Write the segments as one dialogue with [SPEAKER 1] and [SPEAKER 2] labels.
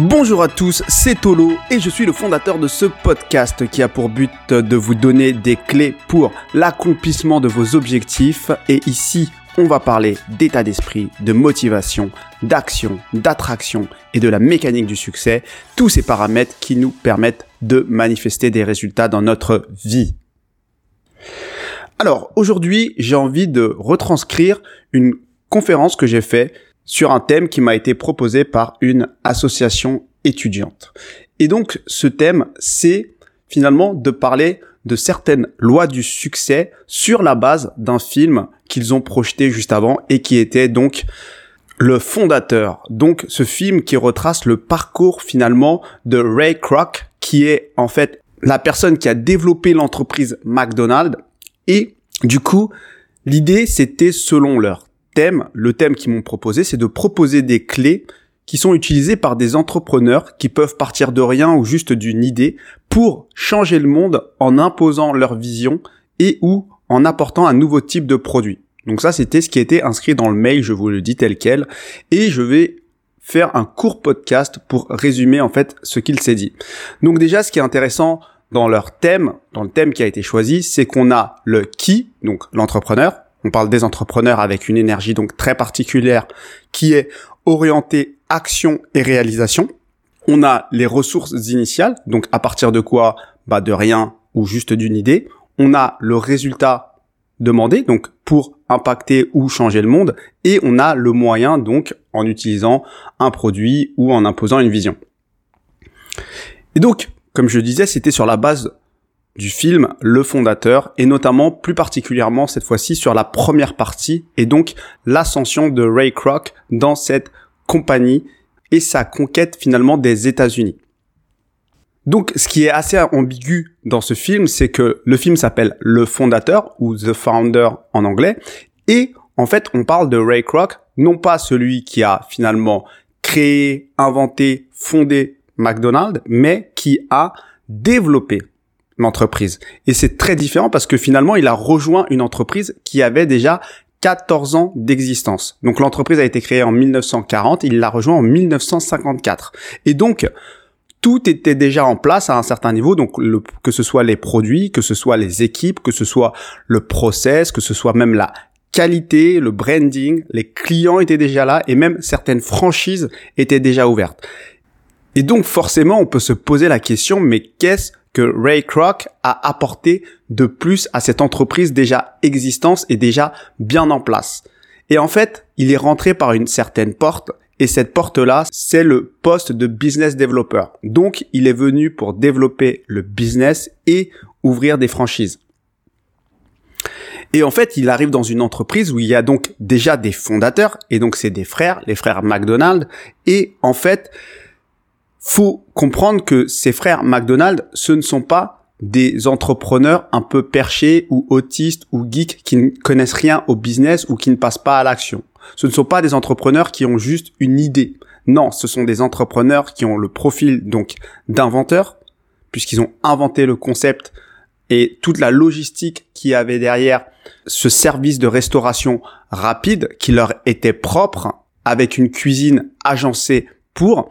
[SPEAKER 1] Bonjour à tous, c'est Tolo et je suis le fondateur de ce podcast qui a pour but de vous donner des clés pour l'accomplissement de vos objectifs. Et ici, on va parler d'état d'esprit, de motivation, d'action, d'attraction et de la mécanique du succès, tous ces paramètres qui nous permettent de manifester des résultats dans notre vie. Alors aujourd'hui, j'ai envie de retranscrire une conférence que j'ai faite sur un thème qui m'a été proposé par une association étudiante. Et donc ce thème, c'est finalement de parler de certaines lois du succès sur la base d'un film qu'ils ont projeté juste avant et qui était donc le fondateur. Donc ce film qui retrace le parcours finalement de Ray Kroc, qui est en fait la personne qui a développé l'entreprise McDonald's. Et du coup, l'idée c'était selon leur le thème qu'ils m'ont proposé, c'est de proposer des clés qui sont utilisées par des entrepreneurs qui peuvent partir de rien ou juste d'une idée pour changer le monde en imposant leur vision et ou en apportant un nouveau type de produit. Donc ça, c'était ce qui était inscrit dans le mail, je vous le dis tel quel, et je vais faire un court podcast pour résumer en fait ce qu'il s'est dit. Donc déjà, ce qui est intéressant dans leur thème, dans le thème qui a été choisi, c'est qu'on a le qui, donc l'entrepreneur, on parle des entrepreneurs avec une énergie donc très particulière qui est orientée action et réalisation. On a les ressources initiales, donc à partir de quoi? Bah de rien ou juste d'une idée. On a le résultat demandé, donc pour impacter ou changer le monde, et on a le moyen donc en utilisant un produit ou en imposant une vision. Et donc, comme je disais, c'était sur la base du film Le Fondateur et notamment plus particulièrement cette fois-ci sur la première partie et donc l'ascension de Ray Kroc dans cette compagnie et sa conquête finalement des États-Unis. Donc ce qui est assez ambigu dans ce film, c'est que le film s'appelle Le Fondateur ou The Founder en anglais et en fait on parle de Ray Kroc, non pas celui qui a finalement créé, inventé, fondé McDonald's, mais qui a développé l'entreprise. Et c'est très différent parce que finalement, il a rejoint une entreprise qui avait déjà 14 ans d'existence. Donc l'entreprise a été créée en 1940, il l'a rejoint en 1954. Et donc, tout était déjà en place à un certain niveau, donc que ce soit les produits, que ce soit les équipes, que ce soit le process, que ce soit même la qualité, le branding, les clients étaient déjà là et même certaines franchises étaient déjà ouvertes. Et donc forcément, on peut se poser la question, mais qu'est-ce Ray Kroc a apporté de plus à cette entreprise déjà existante et déjà bien en place. Et en fait, il est rentré par une certaine porte et cette porte-là, c'est le poste de business developer. Donc, il est venu pour développer le business et ouvrir des franchises. Et en fait, il arrive dans une entreprise où il y a donc déjà des fondateurs, et donc c'est des frères, les frères McDonald, et en fait, faut comprendre que ces frères McDonald, ce ne sont pas des entrepreneurs un peu perchés ou autistes ou geeks qui ne connaissent rien au business ou qui ne passent pas à l'action. Ce ne sont pas des entrepreneurs qui ont juste une idée. Non, ce sont des entrepreneurs qui ont le profil donc d'inventeurs puisqu'ils ont inventé le concept et toute la logistique qui avait derrière ce service de restauration rapide qui leur était propre avec une cuisine agencée pour.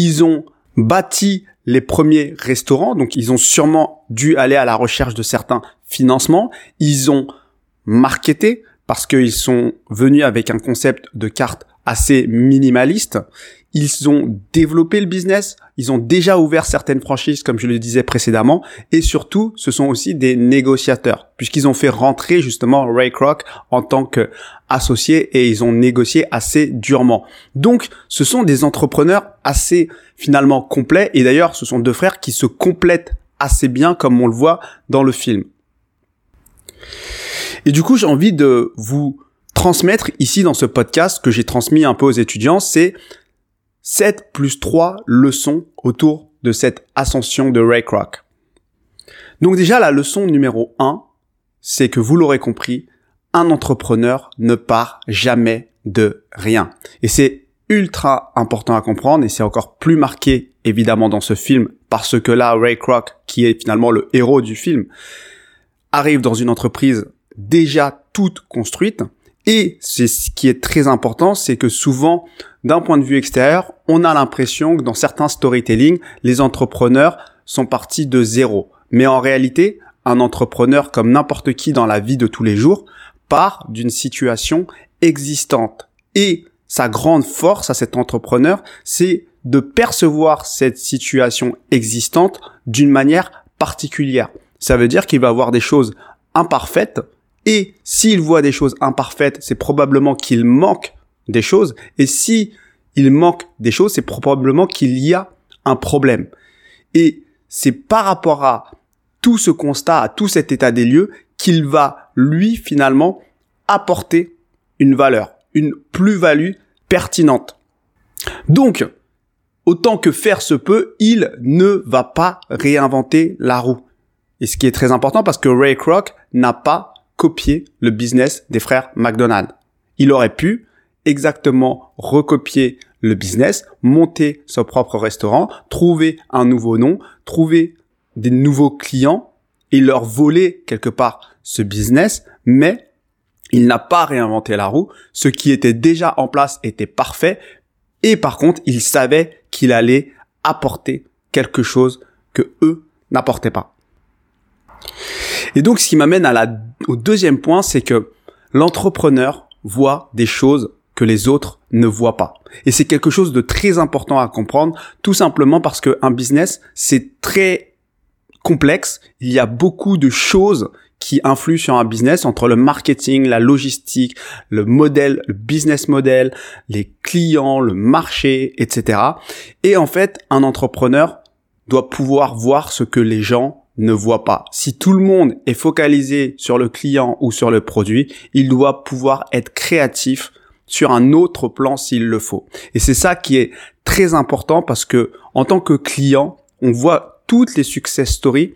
[SPEAKER 1] Ils ont bâti les premiers restaurants, donc ils ont sûrement dû aller à la recherche de certains financements. Ils ont marketé parce qu'ils sont venus avec un concept de carte assez minimaliste. Ils ont développé le business, ils ont déjà ouvert certaines franchises, comme je le disais précédemment, et surtout, ce sont aussi des négociateurs, puisqu'ils ont fait rentrer justement Ray Kroc en tant qu'associé et ils ont négocié assez durement. Donc, ce sont des entrepreneurs assez finalement complets, et d'ailleurs, ce sont deux frères qui se complètent assez bien, comme on le voit dans le film. Et du coup, j'ai envie de vous transmettre ici dans ce podcast que j'ai transmis un peu aux étudiants, c'est 7 plus 3 leçons autour de cette ascension de Ray Kroc. Donc déjà, la leçon numéro 1, c'est que vous l'aurez compris, un entrepreneur ne part jamais de rien. Et c'est ultra important à comprendre et c'est encore plus marqué évidemment dans ce film parce que là, Ray Kroc, qui est finalement le héros du film, arrive dans une entreprise déjà toute construite Et c'est ce qui est très important, c'est que souvent, d'un point de vue extérieur, on a l'impression que dans certains storytelling, les entrepreneurs sont partis de zéro. Mais en réalité, un entrepreneur comme n'importe qui dans la vie de tous les jours part d'une situation existante. Et sa grande force à cet entrepreneur, c'est de percevoir cette situation existante d'une manière particulière. Ça veut dire qu'il va voir des choses imparfaites et s'il voit des choses imparfaites, c'est probablement qu'il manque des choses et si il manque des choses, c'est probablement qu'il y a un problème. Et c'est par rapport à tout ce constat, à tout cet état des lieux qu'il va lui finalement apporter une valeur, une plus-value pertinente. Donc, autant que faire se peut, il ne va pas réinventer la roue. Et ce qui est très important parce que Ray Kroc n'a pas copié le business des frères McDonald. Il aurait pu exactement recopier le business, monter son propre restaurant, trouver un nouveau nom, trouver des nouveaux clients et leur voler quelque part ce business, mais il n'a pas réinventé la roue. Ce qui était déjà en place était parfait. Et par contre, il savait qu'il allait apporter quelque chose que eux n'apportaient pas. Et donc, ce qui m'amène au deuxième point, c'est que l'entrepreneur voit des choses que les autres ne voient pas. Et c'est quelque chose de très important à comprendre, tout simplement parce qu'un business, c'est très complexe. Il y a beaucoup de choses qui influent sur un business entre le marketing, la logistique, le modèle, le business model, les clients, le marché, etc. Et en fait, un entrepreneur doit pouvoir voir ce que les gens ne voient pas. Si tout le monde est focalisé sur le client ou sur le produit, il doit pouvoir être créatif sur un autre plan s'il le faut. Et c'est ça qui est très important parce que en tant que client, on voit toutes les success stories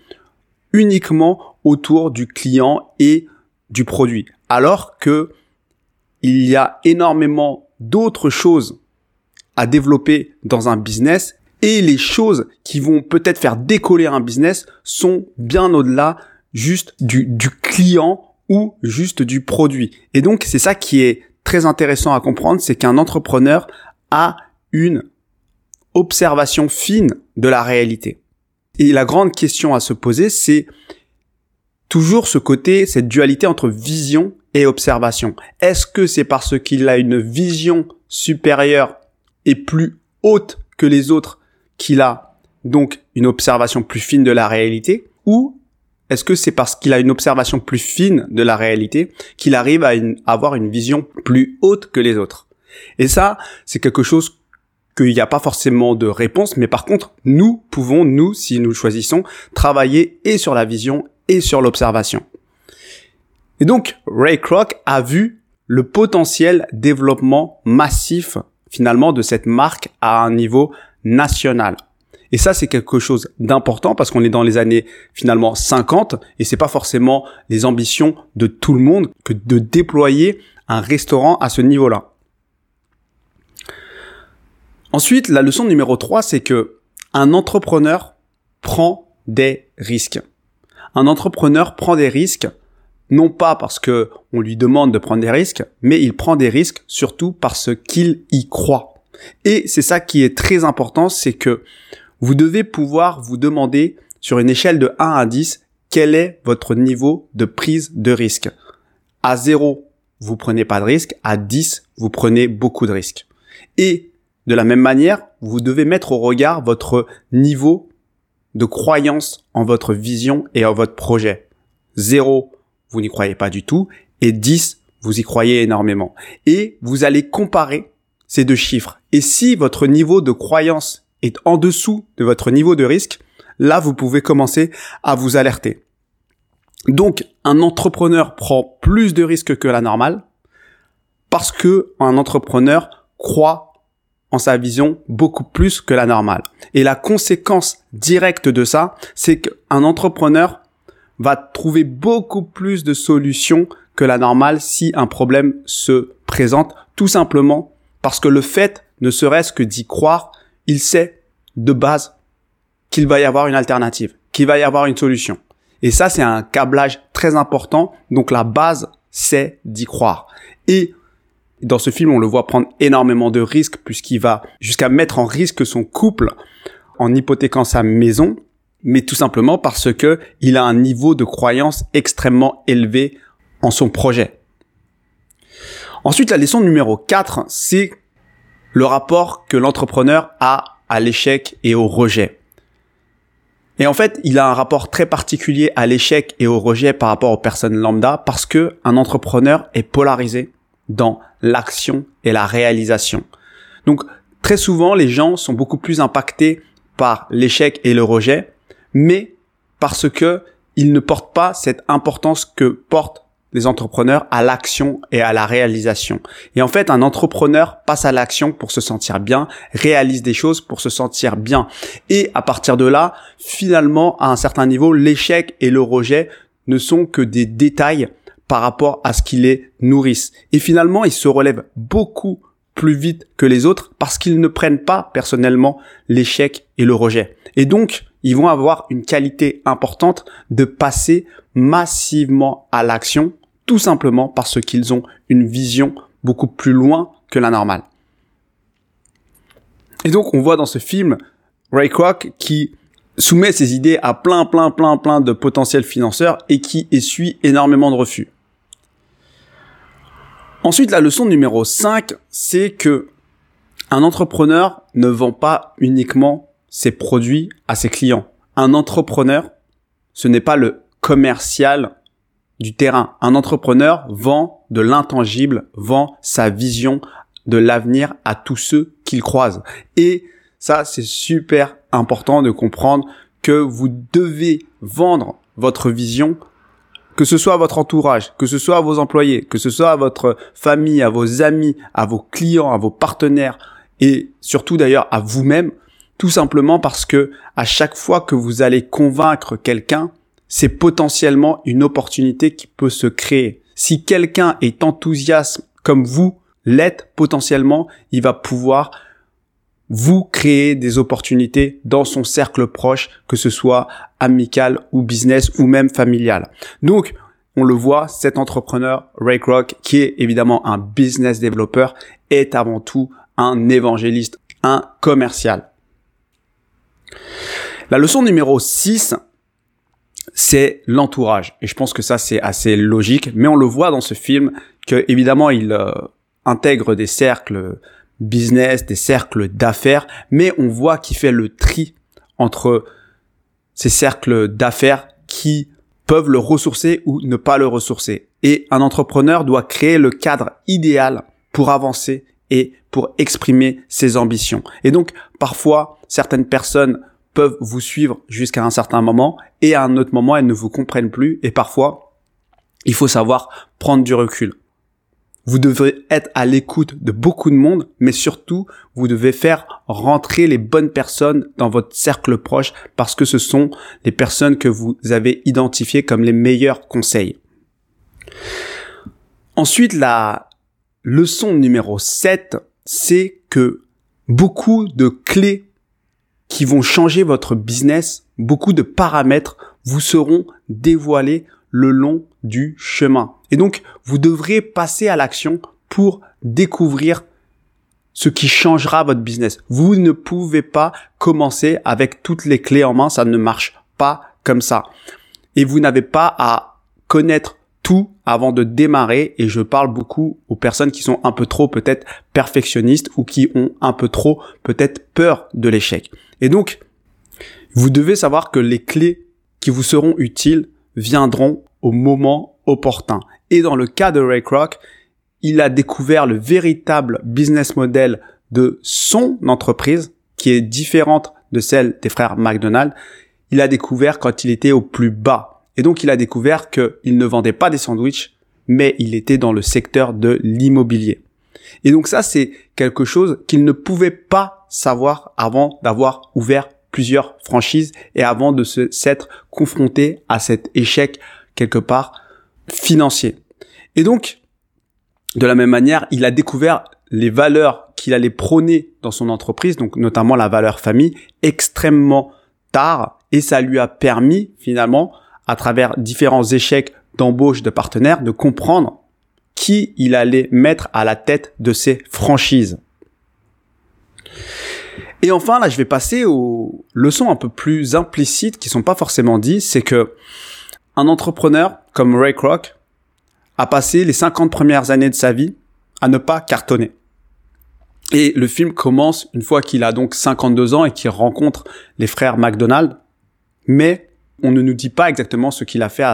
[SPEAKER 1] uniquement autour du client et du produit. Alors que il y a énormément d'autres choses à développer dans un business et les choses qui vont peut-être faire décoller un business sont bien au-delà juste du, du client ou juste du produit. Et donc c'est ça qui est très intéressant à comprendre, c'est qu'un entrepreneur a une observation fine de la réalité. Et la grande question à se poser, c'est toujours ce côté, cette dualité entre vision et observation. Est-ce que c'est parce qu'il a une vision supérieure et plus haute que les autres qu'il a donc une observation plus fine de la réalité? Ou est-ce que c'est parce qu'il a une observation plus fine de la réalité qu'il arrive à avoir une vision plus haute que les autres? Et ça, c'est quelque chose qu'il n'y a pas forcément de réponse, mais par contre, nous pouvons, nous, si nous choisissons, travailler et sur la vision et sur l'observation. Et donc, Ray Kroc a vu le potentiel développement massif, finalement, de cette marque à un niveau national. Et ça, c'est quelque chose d'important parce qu'on est dans les années finalement 50 et c'est pas forcément les ambitions de tout le monde que de déployer un restaurant à ce niveau-là. Ensuite, la leçon numéro 3, c'est que un entrepreneur prend des risques. Un entrepreneur prend des risques non pas parce que on lui demande de prendre des risques, mais il prend des risques surtout parce qu'il y croit. Et c'est ça qui est très important, c'est que vous devez pouvoir vous demander sur une échelle de 1 à 10 quel est votre niveau de prise de risque. À 0, vous prenez pas de risque. À 10, vous prenez beaucoup de risques. Et de la même manière, vous devez mettre au regard votre niveau de croyance en votre vision et en votre projet. 0, vous n'y croyez pas du tout. Et 10, vous y croyez énormément. Et vous allez comparer ces deux chiffres. Et si votre niveau de croyance est en dessous de votre niveau de risque, là, vous pouvez commencer à vous alerter. Donc, un entrepreneur prend plus de risques que la normale parce que un entrepreneur croit en sa vision beaucoup plus que la normale. Et la conséquence directe de ça, c'est qu'un entrepreneur va trouver beaucoup plus de solutions que la normale si un problème se présente, tout simplement parce que le fait, ne serait-ce que d'y croire, il sait de base qu'il va y avoir une alternative, qu'il va y avoir une solution. Et ça, c'est un câblage très important. Donc la base c'est d'y croire. Et dans ce film, on le voit prendre énormément de risques puisqu'il va jusqu'à mettre en risque son couple en hypothéquant sa maison, mais tout simplement parce que il a un niveau de croyance extrêmement élevé en son projet. Ensuite, la leçon numéro 4, c'est le rapport que l'entrepreneur a à l'échec et au rejet. Et en fait, il a un rapport très particulier à l'échec et au rejet par rapport aux personnes lambda parce que un entrepreneur est polarisé dans l'action et la réalisation. Donc, très souvent, les gens sont beaucoup plus impactés par l'échec et le rejet, mais parce que ils ne portent pas cette importance que portent les entrepreneurs à l'action et à la réalisation. Et en fait, un entrepreneur passe à l'action pour se sentir bien, réalise des choses pour se sentir bien. Et à partir de là, finalement, à un certain niveau, l'échec et le rejet ne sont que des détails par rapport à ce qui les nourrissent. Et finalement, ils se relèvent beaucoup plus vite que les autres parce qu'ils ne prennent pas personnellement l'échec et le rejet. Et donc, ils vont avoir une qualité importante de passer massivement à l'action tout simplement parce qu'ils ont une vision beaucoup plus loin que la normale. Et donc on voit dans ce film Ray Kroc qui soumet ses idées à plein, plein, plein, plein de potentiels financeurs et qui essuie énormément de refus. Ensuite, la leçon numéro 5, c'est que un entrepreneur ne vend pas uniquement ses produits à ses clients. Un entrepreneur, ce n'est pas le commercial du terrain. Un entrepreneur vend de l'intangible, vend sa vision de l'avenir à tous ceux qu'il croise. Et ça, c'est super important de comprendre que vous devez vendre votre vision, que ce soit à votre entourage, que ce soit à vos employés, que ce soit à votre famille, à vos amis, à vos clients, à vos partenaires et surtout d'ailleurs à vous-même, tout simplement parce que à chaque fois que vous allez convaincre quelqu'un, c'est potentiellement une opportunité qui peut se créer. Si quelqu'un est enthousiaste comme vous l'êtes, potentiellement, il va pouvoir vous créer des opportunités dans son cercle proche, que ce soit amical ou business ou même familial. Donc, on le voit, cet entrepreneur, Ray Kroc, qui est évidemment un business développeur, est avant tout un évangéliste, un commercial. La leçon numéro 6, c'est l'entourage. Et je pense que ça, c'est assez logique. Mais on le voit dans ce film que, évidemment, il euh, intègre des cercles business, des cercles d'affaires, mais on voit qu'il fait le tri entre ces cercles d'affaires qui peuvent le ressourcer ou ne pas le ressourcer. Et un entrepreneur doit créer le cadre idéal pour avancer et pour exprimer ses ambitions. Et donc, parfois, certaines personnes peuvent vous suivre jusqu'à un certain moment et à un autre moment elles ne vous comprennent plus et parfois il faut savoir prendre du recul. Vous devez être à l'écoute de beaucoup de monde, mais surtout, vous devez faire rentrer les bonnes personnes dans votre cercle proche parce que ce sont les personnes que vous avez identifiées comme les meilleurs conseils. Ensuite, la leçon numéro 7, c'est que beaucoup de clés qui vont changer votre business, beaucoup de paramètres vous seront dévoilés le long du chemin. Et donc, vous devrez passer à l'action pour découvrir ce qui changera votre business. Vous ne pouvez pas commencer avec toutes les clés en main, ça ne marche pas comme ça. Et vous n'avez pas à connaître tout avant de démarrer et je parle beaucoup aux personnes qui sont un peu trop peut-être perfectionnistes ou qui ont un peu trop peut-être peur de l'échec. Et donc, vous devez savoir que les clés qui vous seront utiles viendront au moment opportun. Et dans le cas de Ray Kroc, il a découvert le véritable business model de son entreprise qui est différente de celle des frères McDonald. Il a découvert quand il était au plus bas et donc il a découvert qu'il ne vendait pas des sandwichs, mais il était dans le secteur de l'immobilier. Et donc ça, c'est quelque chose qu'il ne pouvait pas savoir avant d'avoir ouvert plusieurs franchises et avant de s'être confronté à cet échec quelque part financier. Et donc, de la même manière, il a découvert les valeurs qu'il allait prôner dans son entreprise, donc notamment la valeur famille, extrêmement tard, et ça lui a permis finalement à travers différents échecs d'embauche de partenaires, de comprendre qui il allait mettre à la tête de ses franchises. Et enfin, là, je vais passer aux leçons un peu plus implicites qui sont pas forcément dites. C'est que un entrepreneur comme Ray Kroc a passé les 50 premières années de sa vie à ne pas cartonner. Et le film commence une fois qu'il a donc 52 ans et qu'il rencontre les frères McDonald. Mais on ne nous dit pas exactement ce qu'il a fait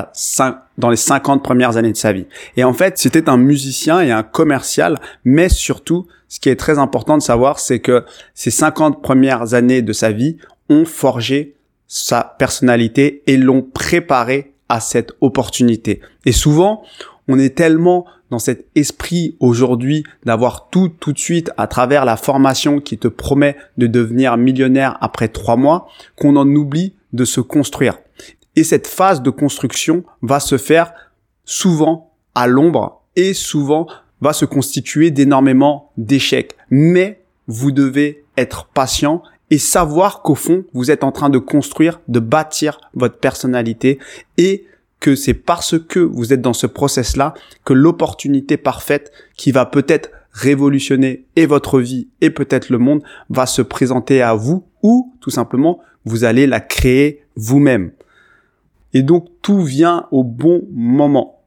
[SPEAKER 1] dans les 50 premières années de sa vie. Et en fait, c'était un musicien et un commercial, mais surtout, ce qui est très important de savoir, c'est que ces 50 premières années de sa vie ont forgé sa personnalité et l'ont préparé à cette opportunité. Et souvent, on est tellement dans cet esprit aujourd'hui d'avoir tout tout de suite à travers la formation qui te promet de devenir millionnaire après trois mois qu'on en oublie de se construire. Et cette phase de construction va se faire souvent à l'ombre et souvent va se constituer d'énormément d'échecs. Mais vous devez être patient et savoir qu'au fond, vous êtes en train de construire, de bâtir votre personnalité et que c'est parce que vous êtes dans ce process-là que l'opportunité parfaite qui va peut-être révolutionner et votre vie et peut-être le monde va se présenter à vous ou tout simplement vous allez la créer vous-même. Et donc tout vient au bon moment.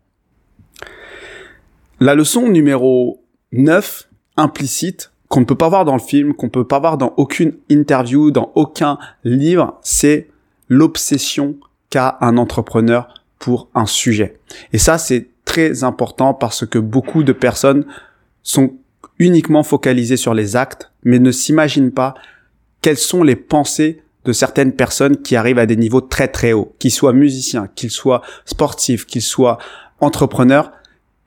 [SPEAKER 1] La leçon numéro 9, implicite, qu'on ne peut pas voir dans le film, qu'on ne peut pas voir dans aucune interview, dans aucun livre, c'est l'obsession qu'a un entrepreneur pour un sujet. Et ça, c'est très important parce que beaucoup de personnes sont uniquement focalisées sur les actes, mais ne s'imaginent pas quelles sont les pensées de certaines personnes qui arrivent à des niveaux très très hauts, qu'ils soient musiciens, qu'ils soient sportifs, qu'ils soient entrepreneurs,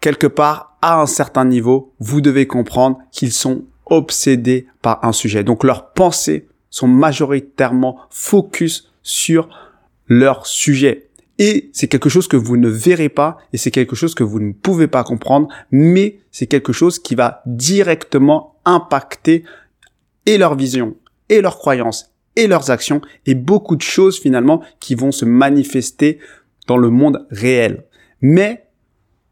[SPEAKER 1] quelque part à un certain niveau, vous devez comprendre qu'ils sont obsédés par un sujet. Donc leurs pensées sont majoritairement focus sur leur sujet. Et c'est quelque chose que vous ne verrez pas et c'est quelque chose que vous ne pouvez pas comprendre, mais c'est quelque chose qui va directement impacter et leur vision, et leurs croyances, et leurs actions, et beaucoup de choses finalement qui vont se manifester dans le monde réel. Mais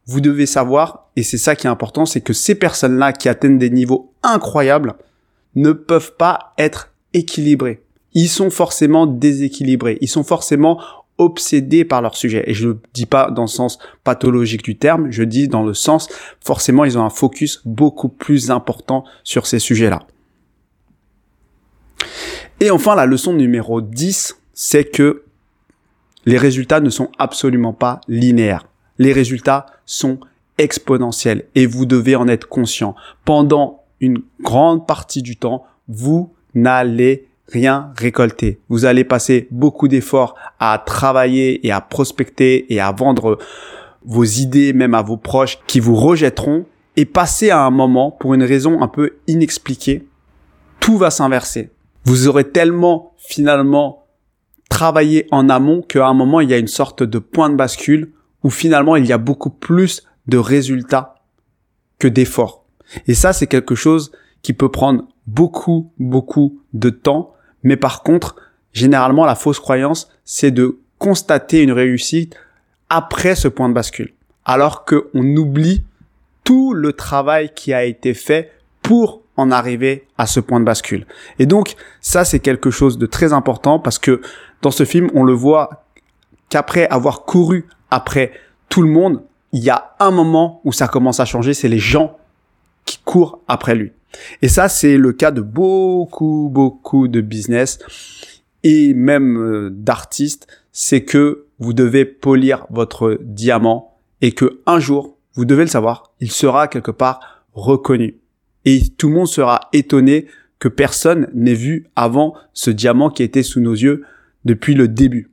[SPEAKER 1] vous devez savoir, et c'est ça qui est important, c'est que ces personnes-là qui atteignent des niveaux incroyables ne peuvent pas être équilibrés. Ils sont forcément déséquilibrés. Ils sont forcément obsédés par leur sujet. Et je ne dis pas dans le sens pathologique du terme, je dis dans le sens, forcément, ils ont un focus beaucoup plus important sur ces sujets-là. Et enfin, la leçon numéro 10, c'est que les résultats ne sont absolument pas linéaires. Les résultats sont exponentiels et vous devez en être conscient. Pendant une grande partie du temps, vous n'allez rien récolter. Vous allez passer beaucoup d'efforts à travailler et à prospecter et à vendre vos idées même à vos proches qui vous rejetteront et passer à un moment pour une raison un peu inexpliquée, tout va s'inverser. Vous aurez tellement finalement travaillé en amont qu'à un moment il y a une sorte de point de bascule où finalement il y a beaucoup plus de résultats que d'efforts. Et ça c'est quelque chose qui peut prendre beaucoup beaucoup de temps mais par contre, généralement, la fausse croyance, c'est de constater une réussite après ce point de bascule. Alors qu'on oublie tout le travail qui a été fait pour en arriver à ce point de bascule. Et donc, ça, c'est quelque chose de très important parce que dans ce film, on le voit qu'après avoir couru après tout le monde, il y a un moment où ça commence à changer, c'est les gens qui courent après lui. Et ça, c'est le cas de beaucoup, beaucoup de business et même euh, d'artistes. C'est que vous devez polir votre diamant et que un jour, vous devez le savoir, il sera quelque part reconnu. Et tout le monde sera étonné que personne n'ait vu avant ce diamant qui était sous nos yeux depuis le début.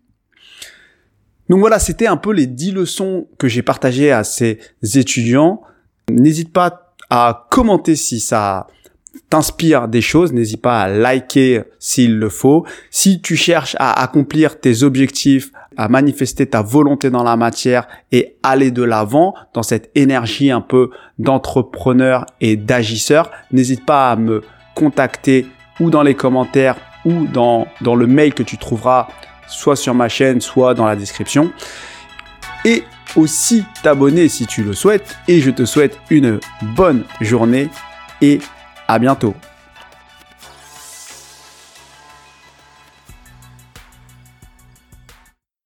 [SPEAKER 1] Donc voilà, c'était un peu les 10 leçons que j'ai partagées à ces étudiants. N'hésite pas à commenter si ça t'inspire des choses, n'hésite pas à liker s'il le faut. Si tu cherches à accomplir tes objectifs, à manifester ta volonté dans la matière et aller de l'avant dans cette énergie un peu d'entrepreneur et d'agisseur, n'hésite pas à me contacter ou dans les commentaires ou dans, dans le mail que tu trouveras soit sur ma chaîne, soit dans la description. Et aussi t'abonner si tu le souhaites. Et je te souhaite une bonne journée et à bientôt.